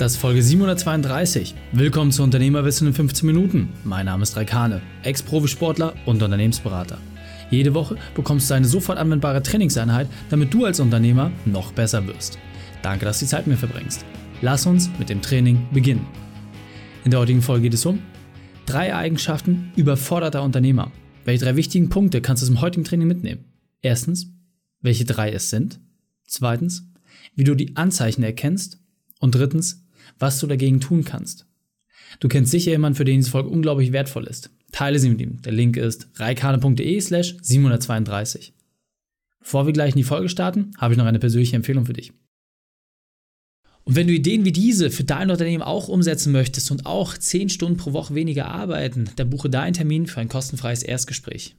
Das ist Folge 732. Willkommen zu Unternehmerwissen in 15 Minuten. Mein Name ist Raikane, Ex-Profisportler und Unternehmensberater. Jede Woche bekommst du eine sofort anwendbare Trainingseinheit, damit du als Unternehmer noch besser wirst. Danke, dass du die Zeit mit mir verbringst. Lass uns mit dem Training beginnen. In der heutigen Folge geht es um drei Eigenschaften überforderter Unternehmer. Welche drei wichtigen Punkte kannst du zum heutigen Training mitnehmen? Erstens, welche drei es sind. Zweitens, wie du die Anzeichen erkennst. Und drittens, was du dagegen tun kannst. Du kennst sicher jemanden, für den diese Folge unglaublich wertvoll ist. Teile sie mit ihm. Der Link ist reikane.de slash 732. Bevor wir gleich in die Folge starten, habe ich noch eine persönliche Empfehlung für dich. Und wenn du Ideen wie diese für dein Unternehmen auch umsetzen möchtest und auch 10 Stunden pro Woche weniger arbeiten, dann buche deinen Termin für ein kostenfreies Erstgespräch.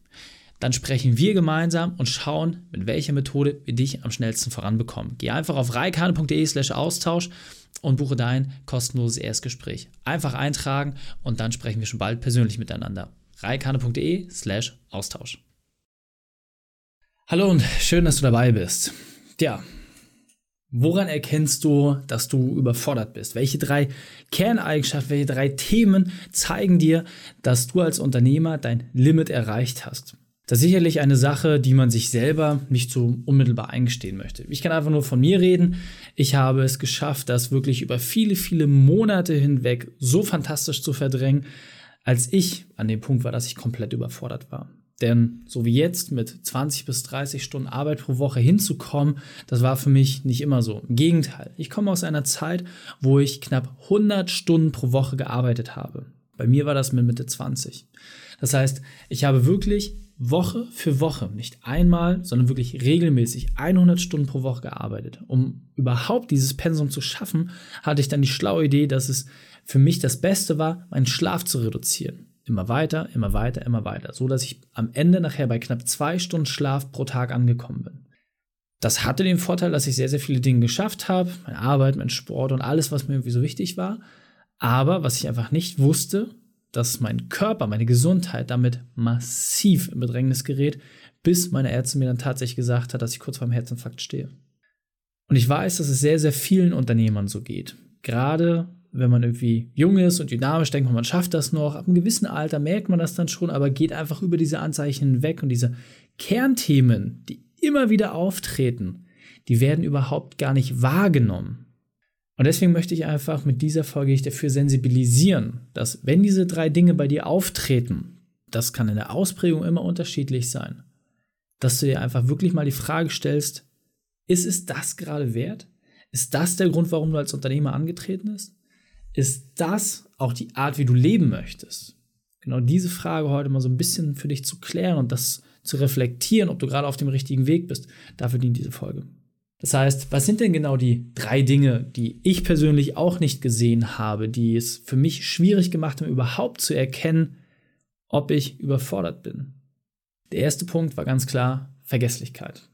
Dann sprechen wir gemeinsam und schauen, mit welcher Methode wir dich am schnellsten voranbekommen. Geh einfach auf reikane.de slash Austausch und buche dein kostenloses Erstgespräch. Einfach eintragen und dann sprechen wir schon bald persönlich miteinander. reikane.de slash Austausch. Hallo und schön, dass du dabei bist. Tja, woran erkennst du, dass du überfordert bist? Welche drei Kerneigenschaften, welche drei Themen zeigen dir, dass du als Unternehmer dein Limit erreicht hast? Das ist sicherlich eine Sache, die man sich selber nicht so unmittelbar eingestehen möchte. Ich kann einfach nur von mir reden. Ich habe es geschafft, das wirklich über viele, viele Monate hinweg so fantastisch zu verdrängen, als ich an dem Punkt war, dass ich komplett überfordert war. Denn so wie jetzt mit 20 bis 30 Stunden Arbeit pro Woche hinzukommen, das war für mich nicht immer so. Im Gegenteil, ich komme aus einer Zeit, wo ich knapp 100 Stunden pro Woche gearbeitet habe. Bei mir war das mit Mitte 20. Das heißt, ich habe wirklich Woche für Woche, nicht einmal, sondern wirklich regelmäßig 100 Stunden pro Woche gearbeitet. Um überhaupt dieses Pensum zu schaffen, hatte ich dann die schlaue Idee, dass es für mich das Beste war, meinen Schlaf zu reduzieren. Immer weiter, immer weiter, immer weiter, so dass ich am Ende nachher bei knapp zwei Stunden Schlaf pro Tag angekommen bin. Das hatte den Vorteil, dass ich sehr, sehr viele Dinge geschafft habe, meine Arbeit, mein Sport und alles, was mir irgendwie so wichtig war. Aber was ich einfach nicht wusste, dass mein Körper, meine Gesundheit damit massiv in Bedrängnis gerät, bis meine Ärztin mir dann tatsächlich gesagt hat, dass ich kurz vor einem Herzinfarkt stehe. Und ich weiß, dass es sehr, sehr vielen Unternehmern so geht. Gerade wenn man irgendwie jung ist und dynamisch denkt, man schafft das noch. Ab einem gewissen Alter merkt man das dann schon, aber geht einfach über diese Anzeichen hinweg und diese Kernthemen, die immer wieder auftreten, die werden überhaupt gar nicht wahrgenommen. Und deswegen möchte ich einfach mit dieser Folge dich dafür sensibilisieren, dass wenn diese drei Dinge bei dir auftreten, das kann in der Ausprägung immer unterschiedlich sein, dass du dir einfach wirklich mal die Frage stellst, ist es das gerade wert? Ist das der Grund, warum du als Unternehmer angetreten bist? Ist das auch die Art, wie du leben möchtest? Genau diese Frage heute mal so ein bisschen für dich zu klären und das zu reflektieren, ob du gerade auf dem richtigen Weg bist, dafür dient diese Folge. Das heißt, was sind denn genau die drei Dinge, die ich persönlich auch nicht gesehen habe, die es für mich schwierig gemacht haben, überhaupt zu erkennen, ob ich überfordert bin? Der erste Punkt war ganz klar Vergesslichkeit.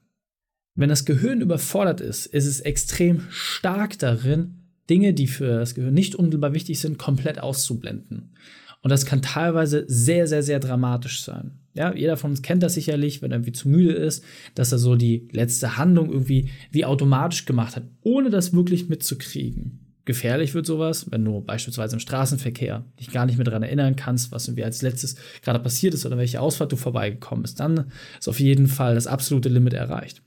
Wenn das Gehirn überfordert ist, ist es extrem stark darin, Dinge, die für das Gehirn nicht unmittelbar wichtig sind, komplett auszublenden. Und das kann teilweise sehr, sehr, sehr dramatisch sein. Ja, jeder von uns kennt das sicherlich, wenn er irgendwie zu müde ist, dass er so die letzte Handlung irgendwie wie automatisch gemacht hat, ohne das wirklich mitzukriegen. Gefährlich wird sowas, wenn du beispielsweise im Straßenverkehr dich gar nicht mehr daran erinnern kannst, was irgendwie als letztes gerade passiert ist oder welche Ausfahrt du vorbeigekommen bist. Dann ist auf jeden Fall das absolute Limit erreicht.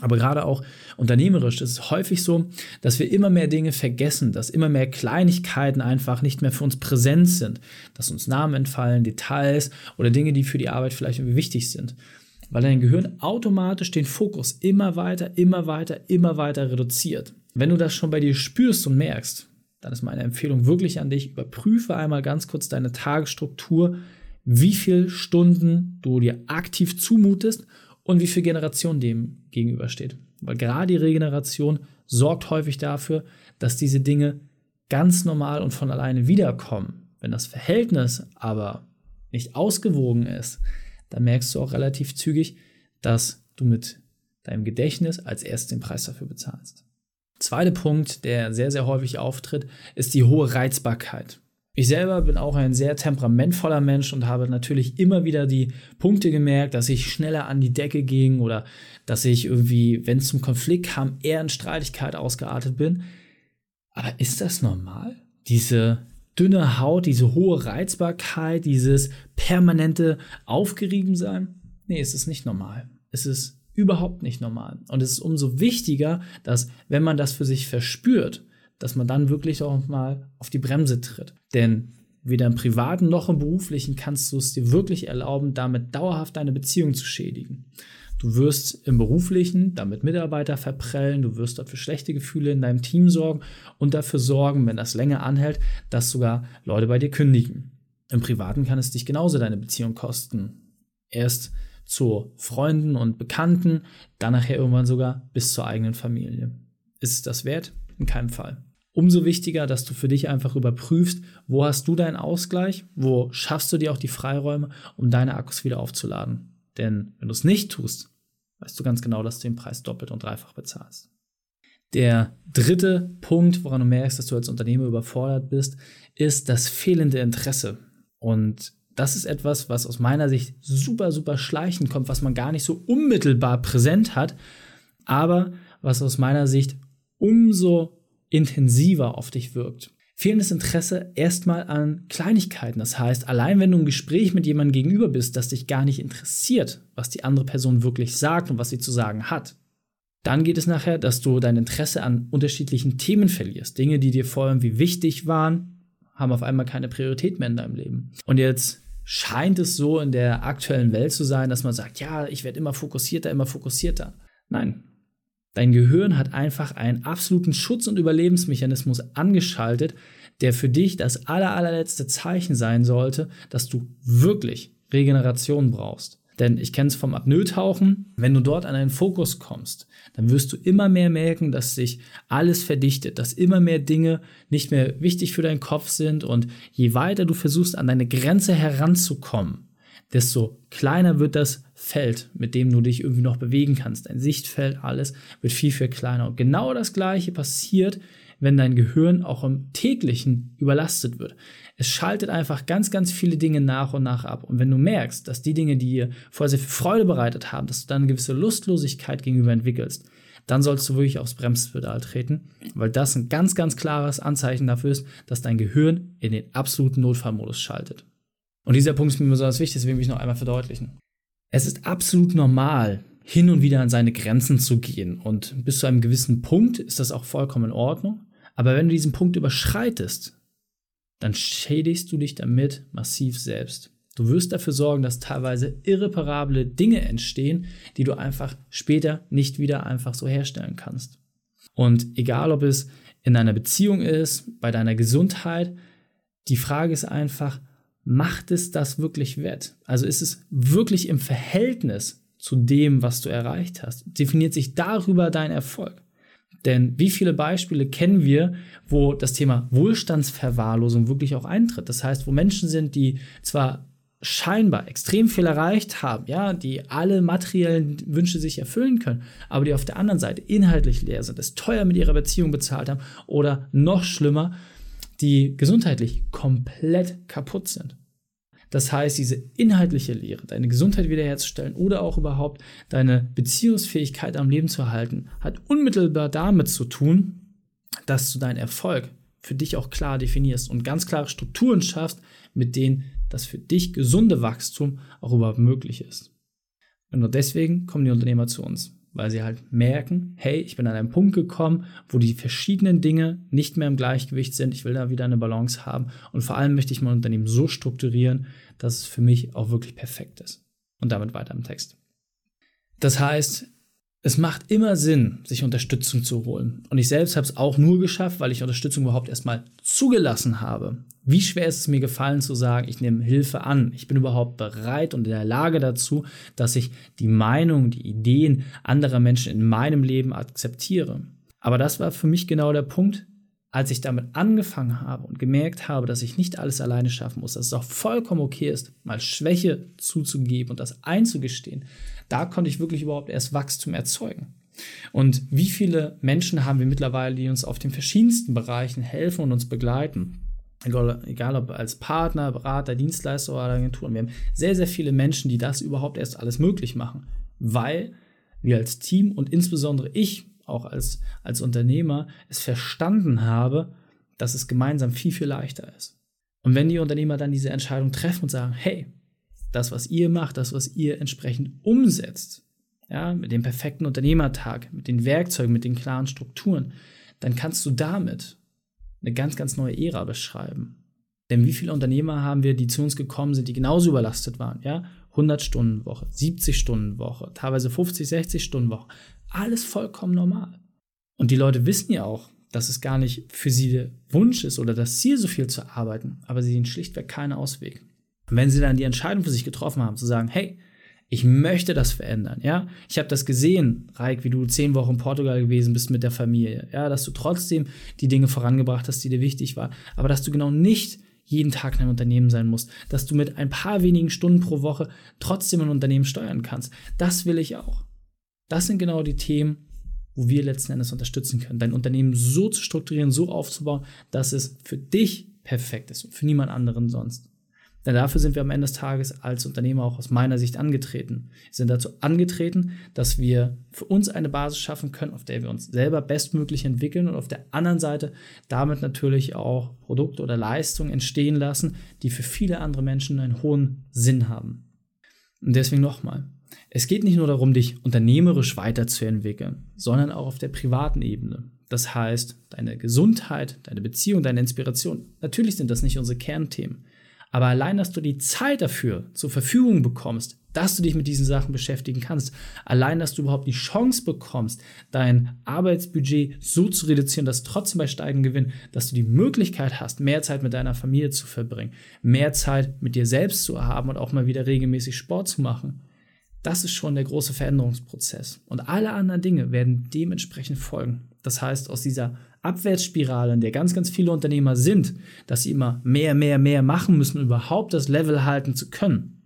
Aber gerade auch unternehmerisch ist es häufig so, dass wir immer mehr Dinge vergessen, dass immer mehr Kleinigkeiten einfach nicht mehr für uns präsent sind, dass uns Namen entfallen, Details oder Dinge, die für die Arbeit vielleicht irgendwie wichtig sind. Weil dein Gehirn automatisch den Fokus immer weiter, immer weiter, immer weiter reduziert. Wenn du das schon bei dir spürst und merkst, dann ist meine Empfehlung wirklich an dich, überprüfe einmal ganz kurz deine Tagesstruktur, wie viele Stunden du dir aktiv zumutest und wie viel Generation dem gegenübersteht. Weil gerade die Regeneration sorgt häufig dafür, dass diese Dinge ganz normal und von alleine wiederkommen. Wenn das Verhältnis aber nicht ausgewogen ist, dann merkst du auch relativ zügig, dass du mit deinem Gedächtnis als erstes den Preis dafür bezahlst. Zweiter Punkt, der sehr, sehr häufig auftritt, ist die hohe Reizbarkeit. Ich selber bin auch ein sehr temperamentvoller Mensch und habe natürlich immer wieder die Punkte gemerkt, dass ich schneller an die Decke ging oder dass ich irgendwie, wenn es zum Konflikt kam, eher in Streitigkeit ausgeartet bin. Aber ist das normal? Diese dünne Haut, diese hohe Reizbarkeit, dieses permanente Aufgeriebensein? Nee, es ist nicht normal. Es ist überhaupt nicht normal. Und es ist umso wichtiger, dass, wenn man das für sich verspürt, dass man dann wirklich auch mal auf die Bremse tritt. Denn weder im privaten noch im beruflichen kannst du es dir wirklich erlauben, damit dauerhaft deine Beziehung zu schädigen. Du wirst im beruflichen damit Mitarbeiter verprellen, du wirst dort für schlechte Gefühle in deinem Team sorgen und dafür sorgen, wenn das länger anhält, dass sogar Leute bei dir kündigen. Im privaten kann es dich genauso deine Beziehung kosten. Erst zu Freunden und Bekannten, dann nachher irgendwann sogar bis zur eigenen Familie. Ist es das wert? In keinem Fall. Umso wichtiger, dass du für dich einfach überprüfst, wo hast du deinen Ausgleich, wo schaffst du dir auch die Freiräume, um deine Akkus wieder aufzuladen. Denn wenn du es nicht tust, weißt du ganz genau, dass du den Preis doppelt und dreifach bezahlst. Der dritte Punkt, woran du merkst, dass du als Unternehmer überfordert bist, ist das fehlende Interesse. Und das ist etwas, was aus meiner Sicht super, super schleichend kommt, was man gar nicht so unmittelbar präsent hat, aber was aus meiner Sicht umso intensiver auf dich wirkt. Fehlendes Interesse erstmal an Kleinigkeiten. Das heißt, allein wenn du im Gespräch mit jemandem gegenüber bist, das dich gar nicht interessiert, was die andere Person wirklich sagt und was sie zu sagen hat, dann geht es nachher, dass du dein Interesse an unterschiedlichen Themen verlierst. Dinge, die dir vorher irgendwie wichtig waren, haben auf einmal keine Priorität mehr in deinem Leben. Und jetzt scheint es so in der aktuellen Welt zu sein, dass man sagt, ja, ich werde immer fokussierter, immer fokussierter. Nein, Dein Gehirn hat einfach einen absoluten Schutz- und Überlebensmechanismus angeschaltet, der für dich das aller, allerletzte Zeichen sein sollte, dass du wirklich Regeneration brauchst. Denn ich kenne es vom Apnoe-Tauchen, wenn du dort an einen Fokus kommst, dann wirst du immer mehr merken, dass sich alles verdichtet, dass immer mehr Dinge nicht mehr wichtig für deinen Kopf sind und je weiter du versuchst, an deine Grenze heranzukommen, desto kleiner wird das Feld, mit dem du dich irgendwie noch bewegen kannst. Dein Sichtfeld, alles wird viel, viel kleiner. Und genau das Gleiche passiert, wenn dein Gehirn auch im täglichen überlastet wird. Es schaltet einfach ganz, ganz viele Dinge nach und nach ab. Und wenn du merkst, dass die Dinge, die dir vorher sehr viel Freude bereitet haben, dass du dann eine gewisse Lustlosigkeit gegenüber entwickelst, dann sollst du wirklich aufs Bremspedal treten, weil das ein ganz, ganz klares Anzeichen dafür ist, dass dein Gehirn in den absoluten Notfallmodus schaltet. Und dieser Punkt ist mir besonders wichtig, deswegen will ich noch einmal verdeutlichen. Es ist absolut normal, hin und wieder an seine Grenzen zu gehen. Und bis zu einem gewissen Punkt ist das auch vollkommen in Ordnung. Aber wenn du diesen Punkt überschreitest, dann schädigst du dich damit massiv selbst. Du wirst dafür sorgen, dass teilweise irreparable Dinge entstehen, die du einfach später nicht wieder einfach so herstellen kannst. Und egal, ob es in deiner Beziehung ist, bei deiner Gesundheit, die Frage ist einfach, macht es das wirklich wett? Also ist es wirklich im Verhältnis zu dem, was du erreicht hast? Definiert sich darüber dein Erfolg? Denn wie viele Beispiele kennen wir, wo das Thema Wohlstandsverwahrlosung wirklich auch eintritt? Das heißt, wo Menschen sind, die zwar scheinbar extrem viel erreicht haben, ja, die alle materiellen Wünsche sich erfüllen können, aber die auf der anderen Seite inhaltlich leer sind, es teuer mit ihrer Beziehung bezahlt haben oder noch schlimmer, die gesundheitlich komplett kaputt sind. Das heißt, diese inhaltliche Lehre, deine Gesundheit wiederherzustellen oder auch überhaupt deine Beziehungsfähigkeit am Leben zu erhalten, hat unmittelbar damit zu tun, dass du deinen Erfolg für dich auch klar definierst und ganz klare Strukturen schaffst, mit denen das für dich gesunde Wachstum auch überhaupt möglich ist. Und nur deswegen kommen die Unternehmer zu uns weil sie halt merken, hey, ich bin an einen Punkt gekommen, wo die verschiedenen Dinge nicht mehr im Gleichgewicht sind. Ich will da wieder eine Balance haben und vor allem möchte ich mein Unternehmen so strukturieren, dass es für mich auch wirklich perfekt ist. Und damit weiter im Text. Das heißt, es macht immer Sinn, sich Unterstützung zu holen. Und ich selbst habe es auch nur geschafft, weil ich Unterstützung überhaupt erstmal zugelassen habe. Wie schwer ist es mir gefallen zu sagen, ich nehme Hilfe an. Ich bin überhaupt bereit und in der Lage dazu, dass ich die Meinung, die Ideen anderer Menschen in meinem Leben akzeptiere. Aber das war für mich genau der Punkt, als ich damit angefangen habe und gemerkt habe, dass ich nicht alles alleine schaffen muss, dass es auch vollkommen okay ist, mal Schwäche zuzugeben und das einzugestehen, da konnte ich wirklich überhaupt erst Wachstum erzeugen. Und wie viele Menschen haben wir mittlerweile, die uns auf den verschiedensten Bereichen helfen und uns begleiten? Egal, ob als Partner, Berater, Dienstleister oder Agenturen. Wir haben sehr, sehr viele Menschen, die das überhaupt erst alles möglich machen, weil wir als Team und insbesondere ich auch als, als Unternehmer es verstanden habe, dass es gemeinsam viel, viel leichter ist. Und wenn die Unternehmer dann diese Entscheidung treffen und sagen, hey, das, was ihr macht, das, was ihr entsprechend umsetzt, ja, mit dem perfekten Unternehmertag, mit den Werkzeugen, mit den klaren Strukturen, dann kannst du damit eine ganz, ganz neue Ära beschreiben. Denn wie viele Unternehmer haben wir, die zu uns gekommen sind, die genauso überlastet waren, ja? 100 Stunden Woche, 70 Stunden Woche, teilweise 50, 60 Stunden Woche. Alles vollkommen normal. Und die Leute wissen ja auch, dass es gar nicht für sie der Wunsch ist oder das Ziel, so viel zu arbeiten, aber sie sehen schlichtweg keinen Ausweg. Und wenn sie dann die Entscheidung für sich getroffen haben, zu sagen, hey, ich möchte das verändern, ja. Ich habe das gesehen, Raik, wie du zehn Wochen in Portugal gewesen bist mit der Familie, ja, dass du trotzdem die Dinge vorangebracht hast, die dir wichtig waren, aber dass du genau nicht jeden Tag in einem Unternehmen sein musst, dass du mit ein paar wenigen Stunden pro Woche trotzdem ein Unternehmen steuern kannst. Das will ich auch. Das sind genau die Themen, wo wir letzten Endes unterstützen können, dein Unternehmen so zu strukturieren, so aufzubauen, dass es für dich perfekt ist und für niemand anderen sonst. Denn dafür sind wir am Ende des Tages als Unternehmer auch aus meiner Sicht angetreten. Wir sind dazu angetreten, dass wir für uns eine Basis schaffen können, auf der wir uns selber bestmöglich entwickeln und auf der anderen Seite damit natürlich auch Produkte oder Leistungen entstehen lassen, die für viele andere Menschen einen hohen Sinn haben. Und deswegen nochmal, es geht nicht nur darum, dich unternehmerisch weiterzuentwickeln, sondern auch auf der privaten Ebene. Das heißt, deine Gesundheit, deine Beziehung, deine Inspiration. Natürlich sind das nicht unsere Kernthemen. Aber allein, dass du die Zeit dafür zur Verfügung bekommst, dass du dich mit diesen Sachen beschäftigen kannst, allein, dass du überhaupt die Chance bekommst, dein Arbeitsbudget so zu reduzieren, dass trotzdem bei steigendem Gewinn, dass du die Möglichkeit hast, mehr Zeit mit deiner Familie zu verbringen, mehr Zeit mit dir selbst zu haben und auch mal wieder regelmäßig Sport zu machen. Das ist schon der große Veränderungsprozess. Und alle anderen Dinge werden dementsprechend folgen. Das heißt, aus dieser Abwärtsspirale, in der ganz, ganz viele Unternehmer sind, dass sie immer mehr, mehr, mehr machen müssen, um überhaupt das Level halten zu können,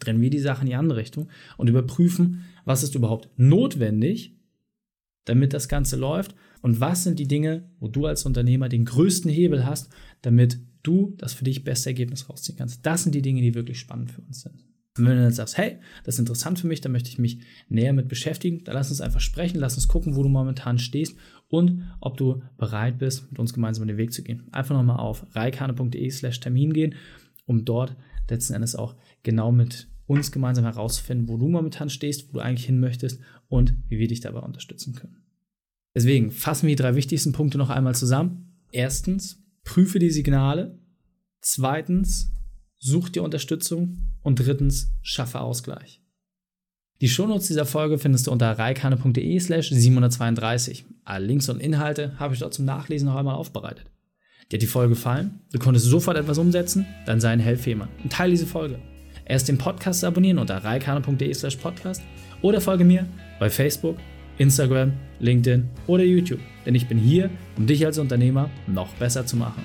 drehen wir die Sache in die andere Richtung und überprüfen, was ist überhaupt notwendig, damit das Ganze läuft und was sind die Dinge, wo du als Unternehmer den größten Hebel hast, damit du das für dich beste Ergebnis rausziehen kannst. Das sind die Dinge, die wirklich spannend für uns sind. Und wenn du dann sagst, hey, das ist interessant für mich, da möchte ich mich näher mit beschäftigen, dann lass uns einfach sprechen, lass uns gucken, wo du momentan stehst und ob du bereit bist, mit uns gemeinsam den Weg zu gehen. Einfach nochmal auf reikane.de slash Termin gehen, um dort letzten Endes auch genau mit uns gemeinsam herauszufinden, wo du momentan stehst, wo du eigentlich hin möchtest und wie wir dich dabei unterstützen können. Deswegen fassen wir die drei wichtigsten Punkte noch einmal zusammen. Erstens, prüfe die Signale. Zweitens, such dir Unterstützung. Und drittens, schaffe Ausgleich. Die Shownotes dieser Folge findest du unter reikane.de slash 732. Alle Links und Inhalte habe ich dort zum Nachlesen noch einmal aufbereitet. Dir hat die Folge gefallen? Du konntest sofort etwas umsetzen? Dann sei ein Helfemer und teile diese Folge. Erst den Podcast abonnieren unter reikane.de slash podcast oder folge mir bei Facebook, Instagram, LinkedIn oder YouTube. Denn ich bin hier, um dich als Unternehmer noch besser zu machen.